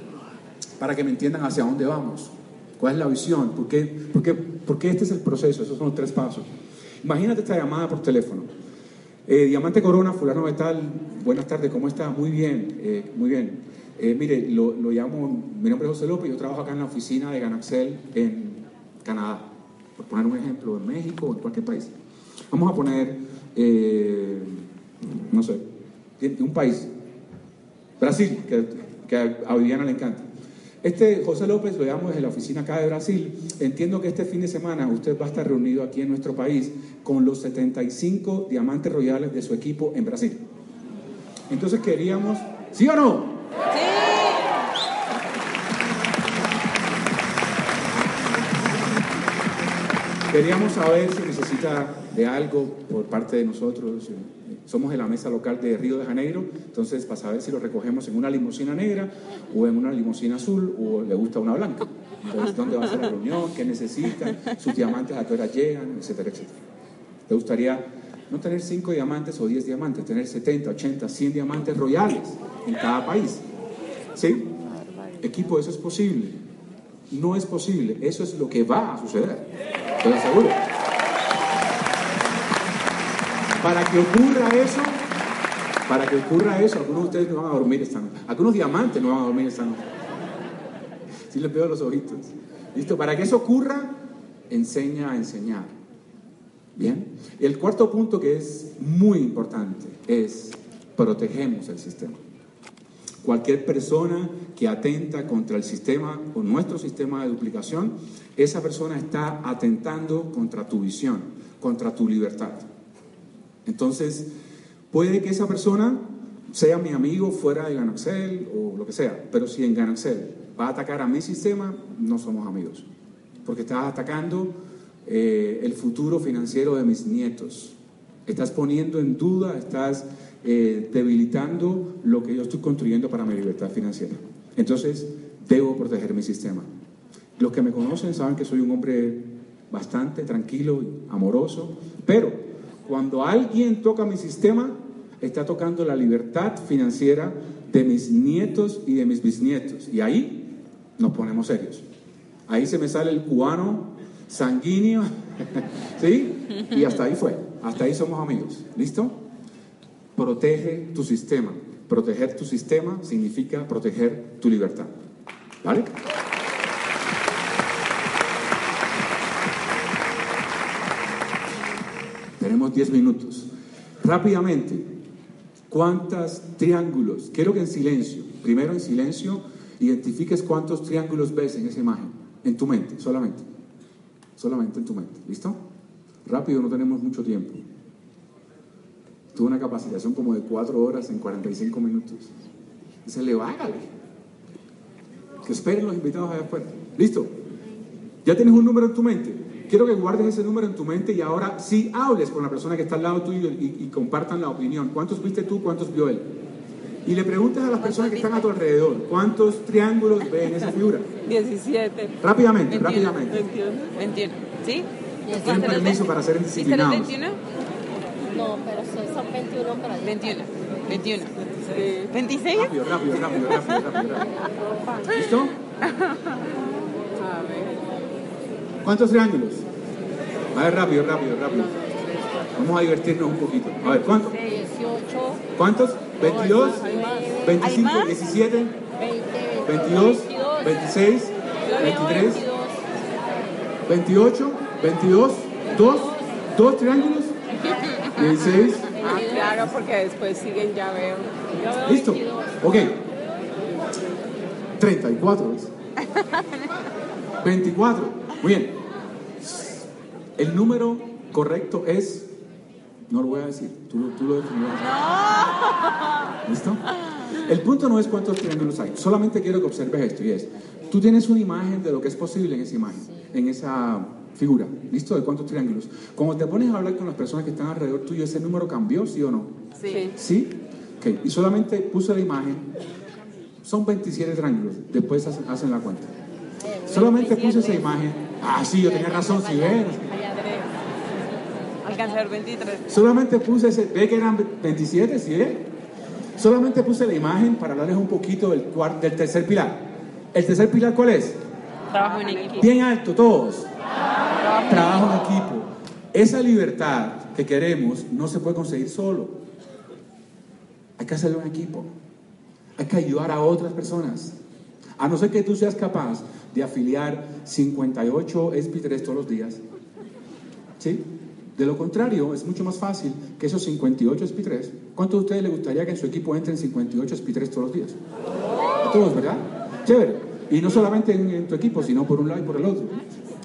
D: para que me entiendan hacia dónde vamos. ¿Cuál es la visión? ¿Por qué, por qué, por qué este es el proceso? Esos son los tres pasos. Imagínate esta llamada por teléfono. Eh, Diamante Corona, fulano de tal, buenas tardes, ¿cómo está? Muy bien, eh, muy bien. Eh, mire, lo, lo, llamo, mi nombre es José López, yo trabajo acá en la oficina de Ganaxel en Canadá, por poner un ejemplo, en México, en cualquier país. Vamos a poner, no sé, un país, Brasil, que, que a Viviana le encanta. Este José López lo llamo desde la oficina acá de Brasil. Entiendo que este fin de semana usted va a estar reunido aquí en nuestro país con los 75 diamantes royales de su equipo en Brasil. Entonces queríamos, ¿sí o no? Queríamos saber si necesita de algo por parte de nosotros. Somos de la mesa local de Río de Janeiro, entonces para saber si lo recogemos en una limusina negra o en una limusina azul o le gusta una blanca. Entonces, ¿dónde va a ser la reunión? ¿Qué necesitan? ¿Sus diamantes a qué hora llegan? Etcétera, etcétera. ¿Te gustaría no tener 5 diamantes o 10 diamantes, tener 70, 80, 100 diamantes royales en cada país? ¿Sí? Equipo, eso es posible. No es posible. Eso es lo que va a suceder. Te lo aseguro. Para que ocurra eso, para que ocurra eso, algunos de ustedes no van a dormir esta noche. Algunos diamantes no van a dormir esta noche. Si les veo los ojitos. ¿Listo? Para que eso ocurra, enseña a enseñar. Bien. El cuarto punto que es muy importante es protegemos el sistema. Cualquier persona que atenta contra el sistema o nuestro sistema de duplicación, esa persona está atentando contra tu visión, contra tu libertad. Entonces, puede que esa persona sea mi amigo fuera de Ganaxel o lo que sea, pero si en Ganaxel va a atacar a mi sistema, no somos amigos, porque estás atacando eh, el futuro financiero de mis nietos. Estás poniendo en duda, estás eh, debilitando lo que yo estoy construyendo para mi libertad financiera. Entonces, debo proteger mi sistema. Los que me conocen saben que soy un hombre bastante tranquilo y amoroso, pero cuando alguien toca mi sistema, está tocando la libertad financiera de mis nietos y de mis bisnietos. Y ahí nos ponemos serios. Ahí se me sale el cubano sanguíneo, ¿sí? Y hasta ahí fue, hasta ahí somos amigos, ¿listo? Protege tu sistema. Proteger tu sistema significa proteger tu libertad, ¿vale? Tenemos 10 minutos. Rápidamente, ¿cuántos triángulos? Quiero que en silencio, primero en silencio, identifiques cuántos triángulos ves en esa imagen, en tu mente, solamente solamente en tu mente. ¿Listo? Rápido, no tenemos mucho tiempo. Tuve una capacitación como de cuatro horas en 45 minutos. Se le va, Que esperen los invitados allá afuera. ¿Listo? Ya tienes un número en tu mente. Quiero que guardes ese número en tu mente y ahora sí hables con la persona que está al lado tuyo y, y compartan la opinión. ¿Cuántos viste tú? ¿Cuántos vio él? y le preguntas a las personas que están a tu alrededor, ¿cuántos triángulos ven en esa figura?
F: 17.
D: Rápidamente,
F: 21,
D: rápidamente.
F: 21. 21. ¿Sí?
D: Tienen permiso para ser
F: ¿Viste los
D: disciplinados.
F: 21?
G: No, pero son, son 21 para allá.
F: 21. 21. 26.
D: Rápido, rápido, rápido, rápido, rápido, rápido. ¿Listo? ¿Cuántos triángulos? A ver, rápido, rápido, rápido. Vamos a divertirnos un poquito. A ver, ¿cuántos?
G: 18,
D: ¿Cuántos? ¿22?
F: ¿Hay
D: 25,
F: más?
D: 17,
G: 20,
D: 22, 26, 23, 28, 22, 2, 2 triángulos, 16,
F: Ah, claro, porque después siguen, ya veo.
D: Listo.
F: 22.
D: Ok. 34, ¿ves? 24. Muy bien. El número correcto es. No lo voy a decir, tú, lo- tú lo definirás. ¿Listo? El punto no es cuántos triángulos hay, solamente quiero que observes esto y es, tú tienes una imagen de lo que es posible en esa imagen, en esa figura, ¿listo? De cuántos triángulos. Cuando te pones a hablar con las personas que están alrededor tuyo, ¿ese número cambió, sí o no?
F: Sí.
D: ¿Sí? Ok, y solamente puse la imagen, son 27 triángulos, después hacen la cuenta. Solamente puse esa imagen, ah, sí, yo tenía razón, si ves.
F: Alcancé a ver 23.
D: Solamente puse ese, ve que eran 27, ¿sí ve? Solamente puse la imagen para hablarles un poquito del, del tercer pilar. ¿El tercer pilar cuál es?
F: Trabajo en equipo.
D: Bien alto, todos. Trabajo en equipo. Esa libertad que queremos no se puede conseguir solo. Hay que hacerlo en equipo. Hay que ayudar a otras personas. A no ser que tú seas capaz de afiliar 58 SP3 todos los días. ¿Sí? De lo contrario, es mucho más fácil que esos 58 SP3. ¿Cuántos de ustedes les gustaría que en su equipo entren 58 SP3 todos los días? Todos, ¿verdad? Chévere. Y no solamente en, en tu equipo, sino por un lado y por el otro.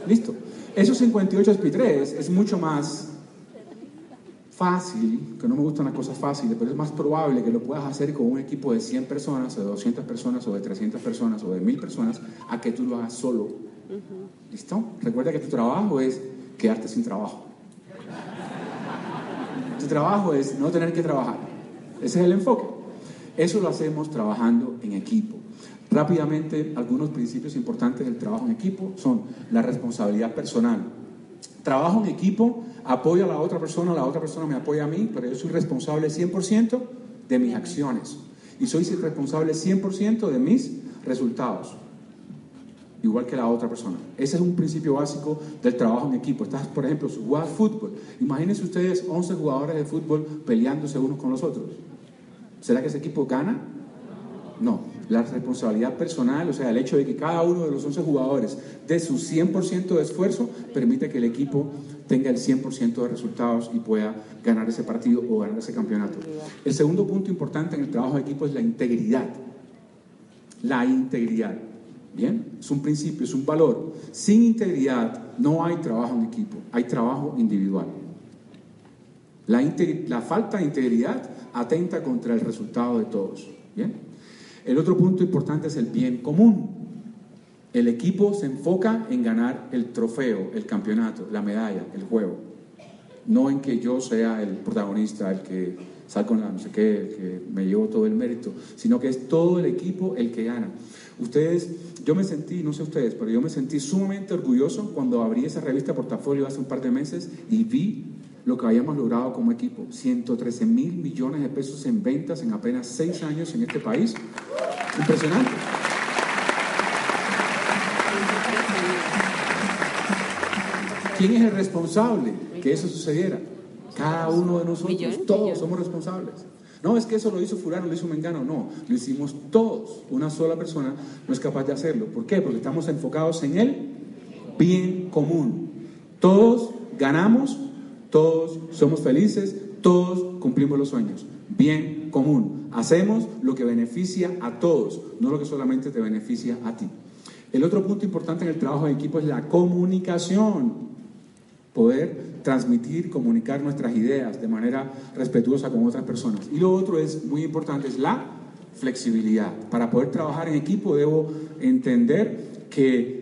D: Listo. Esos 58 SP3 es mucho más fácil, que no me gustan las cosas fáciles, pero es más probable que lo puedas hacer con un equipo de 100 personas, o de 200 personas, o de 300 personas, o de 1000 personas, a que tú lo hagas solo. ¿Listo? Recuerda que tu trabajo es quedarte sin trabajo. Tu trabajo es no tener que trabajar. Ese es el enfoque. Eso lo hacemos trabajando en equipo. Rápidamente, algunos principios importantes del trabajo en equipo son la responsabilidad personal. Trabajo en equipo, apoyo a la otra persona, la otra persona me apoya a mí, pero yo soy responsable 100% de mis acciones y soy responsable 100% de mis resultados. igual que la otra persona. Ese es un principio básico del trabajo en equipo. Estás, por ejemplo, jugando fútbol. Imagínense ustedes 11 jugadores de fútbol peleándose unos con los otros. ¿Será que ese equipo gana? No. La responsabilidad personal, o sea, el hecho de que cada uno de los 11 jugadores dé su 100% de esfuerzo, permite que el equipo tenga el 100% de resultados y pueda ganar ese partido o ganar ese campeonato. El segundo punto importante en el trabajo de equipo es la integridad. La integridad. Bien, es un principio, es un valor. Sin integridad no hay trabajo en equipo, hay trabajo individual. La, la falta de integridad atenta contra el resultado de todos. Bien. El otro punto importante es el bien común. El equipo se enfoca en ganar el trofeo, el campeonato, la medalla, el juego. No en que yo sea el protagonista, el que salga con la no sé qué, el que me llevo todo el mérito, sino que es todo el equipo el que gana. Ustedes, yo me sentí, no sé ustedes, pero yo me sentí sumamente orgulloso cuando abrí esa revista Portafolio hace un par de meses y vi lo que habíamos logrado como equipo. 113 mil millones de pesos en ventas en apenas seis años en este país. Impresionante. ¿Quién es el responsable que eso sucediera? Cada uno de nosotros, todos somos responsables. No, es que eso lo hizo fulano, lo hizo Mengano, no, lo hicimos todos. Una sola persona no es capaz de hacerlo. ¿Por qué? Porque estamos enfocados en el bien común. Todos ganamos, todos somos felices, todos cumplimos los sueños. Bien común. Hacemos lo que beneficia a todos, no lo que solamente te beneficia a ti. El otro punto importante en el trabajo de equipo es la comunicación poder transmitir, comunicar nuestras ideas de manera respetuosa con otras personas. Y lo otro es muy importante, es la flexibilidad. Para poder trabajar en equipo debo entender que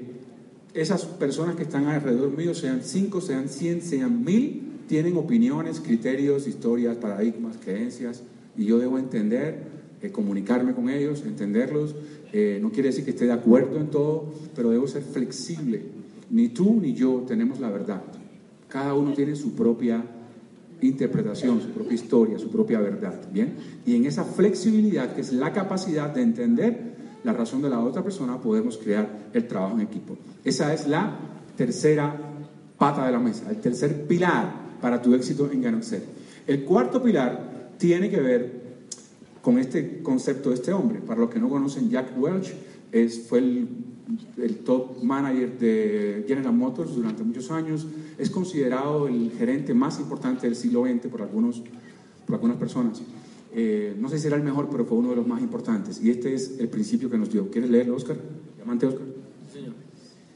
D: esas personas que están alrededor mío, sean cinco, sean cien, sean mil, tienen opiniones, criterios, historias, paradigmas, creencias, y yo debo entender, eh, comunicarme con ellos, entenderlos. Eh, no quiere decir que esté de acuerdo en todo, pero debo ser flexible. Ni tú ni yo tenemos la verdad. Cada uno tiene su propia interpretación, su propia historia, su propia verdad. ¿Bien? Y en esa flexibilidad, que es la capacidad de entender la razón de la otra persona, podemos crear el trabajo en equipo. Esa es la tercera pata de la mesa, el tercer pilar para tu éxito en Ganoxer. El cuarto pilar tiene que ver con este concepto de este hombre. Para los que no conocen, Jack Welch es, fue el el top manager de General Motors durante muchos años, es considerado el gerente más importante del siglo XX por, algunos, por algunas personas. Eh, no sé si era el mejor, pero fue uno de los más importantes. Y este es el principio que nos dio. ¿Quieres leerlo, Oscar? Llamante, Oscar.
H: Señor.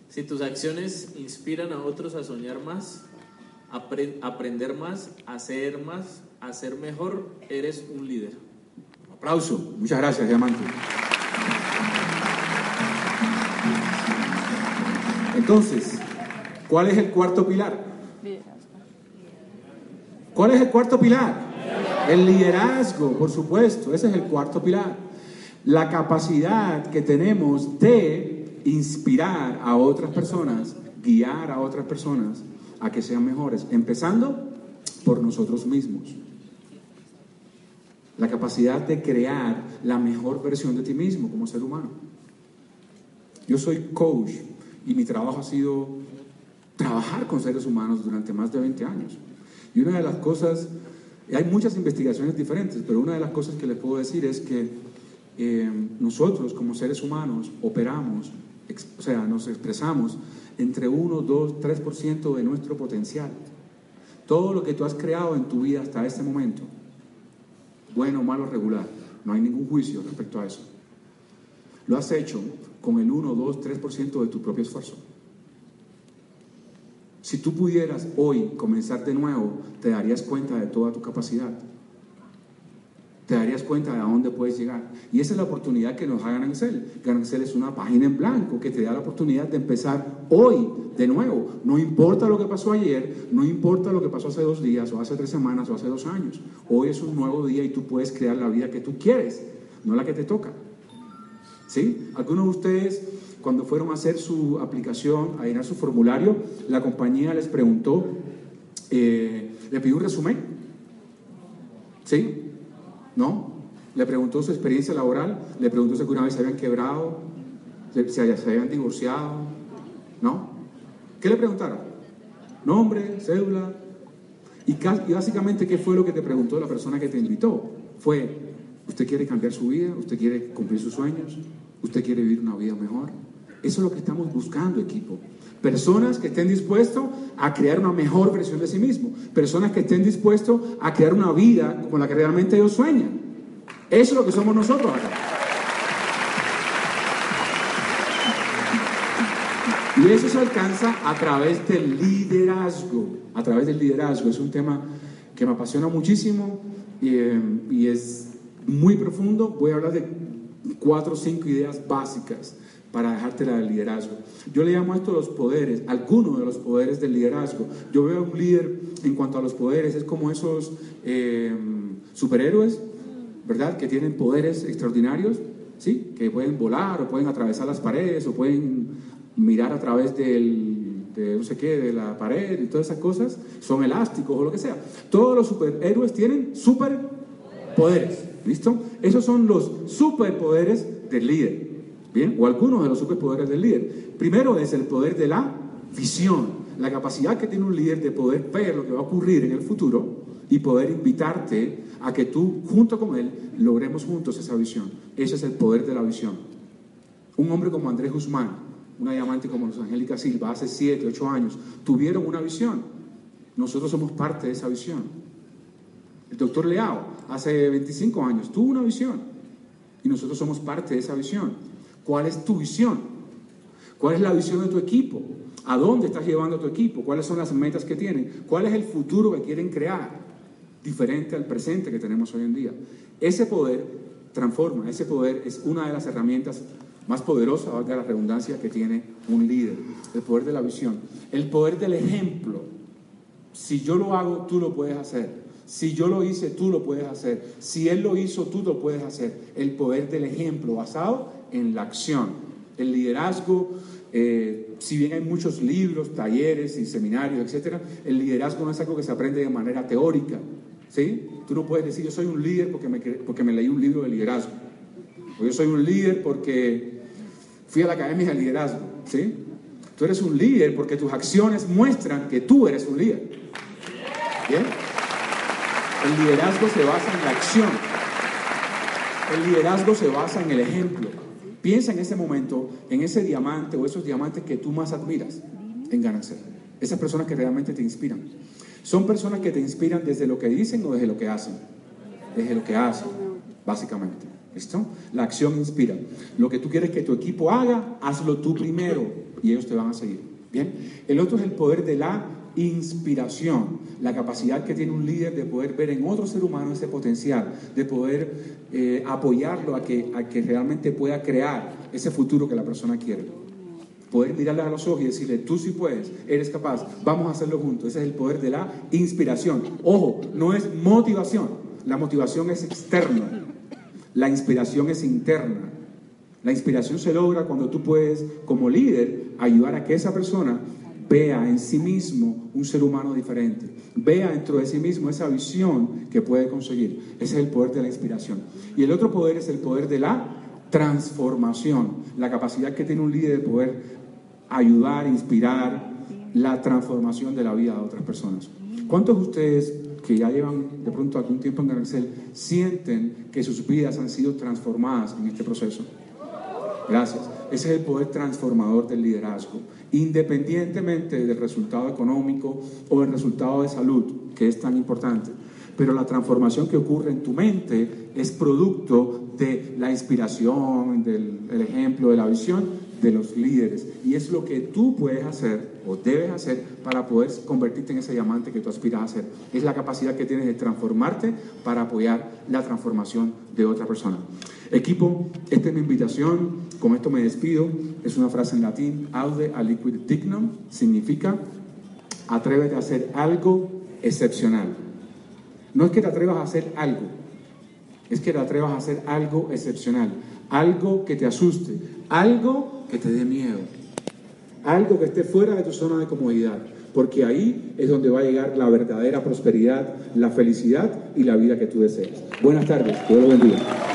H: Si tus acciones inspiran a otros a soñar más, aprender más, hacer más, hacer mejor, eres un líder.
D: aplauso. Muchas gracias, Diamante. Entonces, ¿cuál es el cuarto pilar? ¿Cuál es el cuarto pilar? El liderazgo, por supuesto, ese es el cuarto pilar. La capacidad que tenemos de inspirar a otras personas, guiar a otras personas a que sean mejores, empezando por nosotros mismos. La capacidad de crear la mejor versión de ti mismo como ser humano. Yo soy coach y mi trabajo ha sido trabajar con seres humanos durante más de 20 años. Y una de las cosas, hay muchas investigaciones diferentes, pero una de las cosas que les puedo decir es que eh, nosotros como seres humanos operamos, o sea, nos expresamos entre 1, 2, 3% de nuestro potencial. Todo lo que tú has creado en tu vida hasta este momento, bueno, malo, regular, no hay ningún juicio respecto a eso. Lo has hecho con el 1, 2, 3% de tu propio esfuerzo. Si tú pudieras hoy comenzar de nuevo, te darías cuenta de toda tu capacidad. Te darías cuenta de a dónde puedes llegar. Y esa es la oportunidad que nos da Ganancel. Ganancel es una página en blanco que te da la oportunidad de empezar hoy de nuevo. No importa lo que pasó ayer, no importa lo que pasó hace dos días, o hace tres semanas, o hace dos años. Hoy es un nuevo día y tú puedes crear la vida que tú quieres, no la que te toca. ¿Sí? Algunos de ustedes, cuando fueron a hacer su aplicación, a llenar su formulario, la compañía les preguntó, eh, le pidió un resumen. ¿Sí? ¿No? Le preguntó su experiencia laboral, le preguntó si alguna vez se habían quebrado. se, se- habían divorciado, ¿no? ¿Qué le preguntaron? Nombre, cédula. Y, y básicamente, ¿qué fue lo que te preguntó la persona que te invitó? Fue, ¿usted quiere cambiar su vida? ¿Usted quiere cumplir sus sueños? ¿Usted quiere vivir una vida mejor? Eso es lo que estamos buscando, equipo. Personas que estén dispuestos a crear una mejor versión de sí mismo. Personas que estén dispuestos a crear una vida como la que realmente ellos sueñan. Eso es lo que somos nosotros acá. Y eso se alcanza a través del liderazgo. A través del liderazgo. Es un tema que me apasiona muchísimo y, eh, y es muy profundo. Voy a hablar de cuatro o cinco ideas básicas para dejártela del liderazgo. Yo le llamo a esto los poderes, algunos de los poderes del liderazgo. Yo veo a un líder en cuanto a los poderes, es como esos eh, superhéroes, ¿verdad? Que tienen poderes extraordinarios, ¿sí? Que pueden volar o pueden atravesar las paredes o pueden mirar a través de no sé qué, de la pared y todas esas cosas, son elásticos o lo que sea. Todos los superhéroes tienen superpoderes, ¿listo? Esos son los superpoderes del líder, ¿bien? O algunos de los superpoderes del líder. Primero es el poder de la visión, la capacidad que tiene un líder de poder ver lo que va a ocurrir en el futuro y poder invitarte a que tú, junto con él, logremos juntos esa visión. Ese es el poder de la visión. Un hombre como Andrés Guzmán, una diamante como Luz Angélica Silva, hace 7, 8 años, tuvieron una visión. Nosotros somos parte de esa visión. El doctor Leao, hace 25 años, tuvo una visión. Y nosotros somos parte de esa visión. ¿Cuál es tu visión? ¿Cuál es la visión de tu equipo? ¿A dónde estás llevando a tu equipo? ¿Cuáles son las metas que tienen? ¿Cuál es el futuro que quieren crear? Diferente al presente que tenemos hoy en día. Ese poder transforma, ese poder es una de las herramientas más poderosas, valga la redundancia, que tiene un líder. El poder de la visión. El poder del ejemplo. Si yo lo hago, tú lo puedes hacer. Si yo lo hice, tú lo puedes hacer. Si él lo hizo, tú lo puedes hacer. El poder del ejemplo basado en la acción. El liderazgo, eh, si bien hay muchos libros, talleres y seminarios, etcétera, el liderazgo no es algo que se aprende de manera teórica. ¿sí? Tú no puedes decir, yo soy un líder porque me, porque me leí un libro de liderazgo. O yo soy un líder porque fui a la academia de liderazgo. ¿sí? Tú eres un líder porque tus acciones muestran que tú eres un líder. El liderazgo se basa en la acción. El liderazgo se basa en el ejemplo. Piensa en ese momento, en ese diamante o esos diamantes que tú más admiras en Ganacer. Esas personas que realmente te inspiran. Son personas que te inspiran desde lo que dicen o desde lo que hacen. Desde lo que hacen, básicamente. ¿Listo? La acción inspira. Lo que tú quieres que tu equipo haga, hazlo tú primero y ellos te van a seguir. Bien. El otro es el poder de la inspiración, la capacidad que tiene un líder de poder ver en otro ser humano ese potencial, de poder eh, apoyarlo a que, a que realmente pueda crear ese futuro que la persona quiere. Poder mirarle a los ojos y decirle, tú sí puedes, eres capaz, vamos a hacerlo juntos. Ese es el poder de la inspiración. Ojo, no es motivación, la motivación es externa, la inspiración es interna. La inspiración se logra cuando tú puedes, como líder, ayudar a que esa persona vea en sí mismo un ser humano diferente, vea dentro de sí mismo esa visión que puede conseguir. Ese es el poder de la inspiración. Y el otro poder es el poder de la transformación, la capacidad que tiene un líder de poder ayudar, inspirar la transformación de la vida de otras personas. ¿Cuántos de ustedes que ya llevan de pronto algún tiempo en Garcel sienten que sus vidas han sido transformadas en este proceso? Gracias. Ese es el poder transformador del liderazgo, independientemente del resultado económico o del resultado de salud, que es tan importante. Pero la transformación que ocurre en tu mente es producto de la inspiración, del el ejemplo, de la visión de los líderes. Y es lo que tú puedes hacer o debes hacer para poder convertirte en ese diamante que tú aspiras a ser. Es la capacidad que tienes de transformarte para apoyar la transformación de otra persona. Equipo, esta es mi invitación. Con esto me despido. Es una frase en latín, aude a liquid dignum, significa atrévete a hacer algo excepcional. No es que te atrevas a hacer algo, es que te atrevas a hacer algo excepcional, algo que te asuste, algo que te dé miedo, algo que esté fuera de tu zona de comodidad, porque ahí es donde va a llegar la verdadera prosperidad, la felicidad y la vida que tú deseas. Buenas tardes, Dios lo bendiga.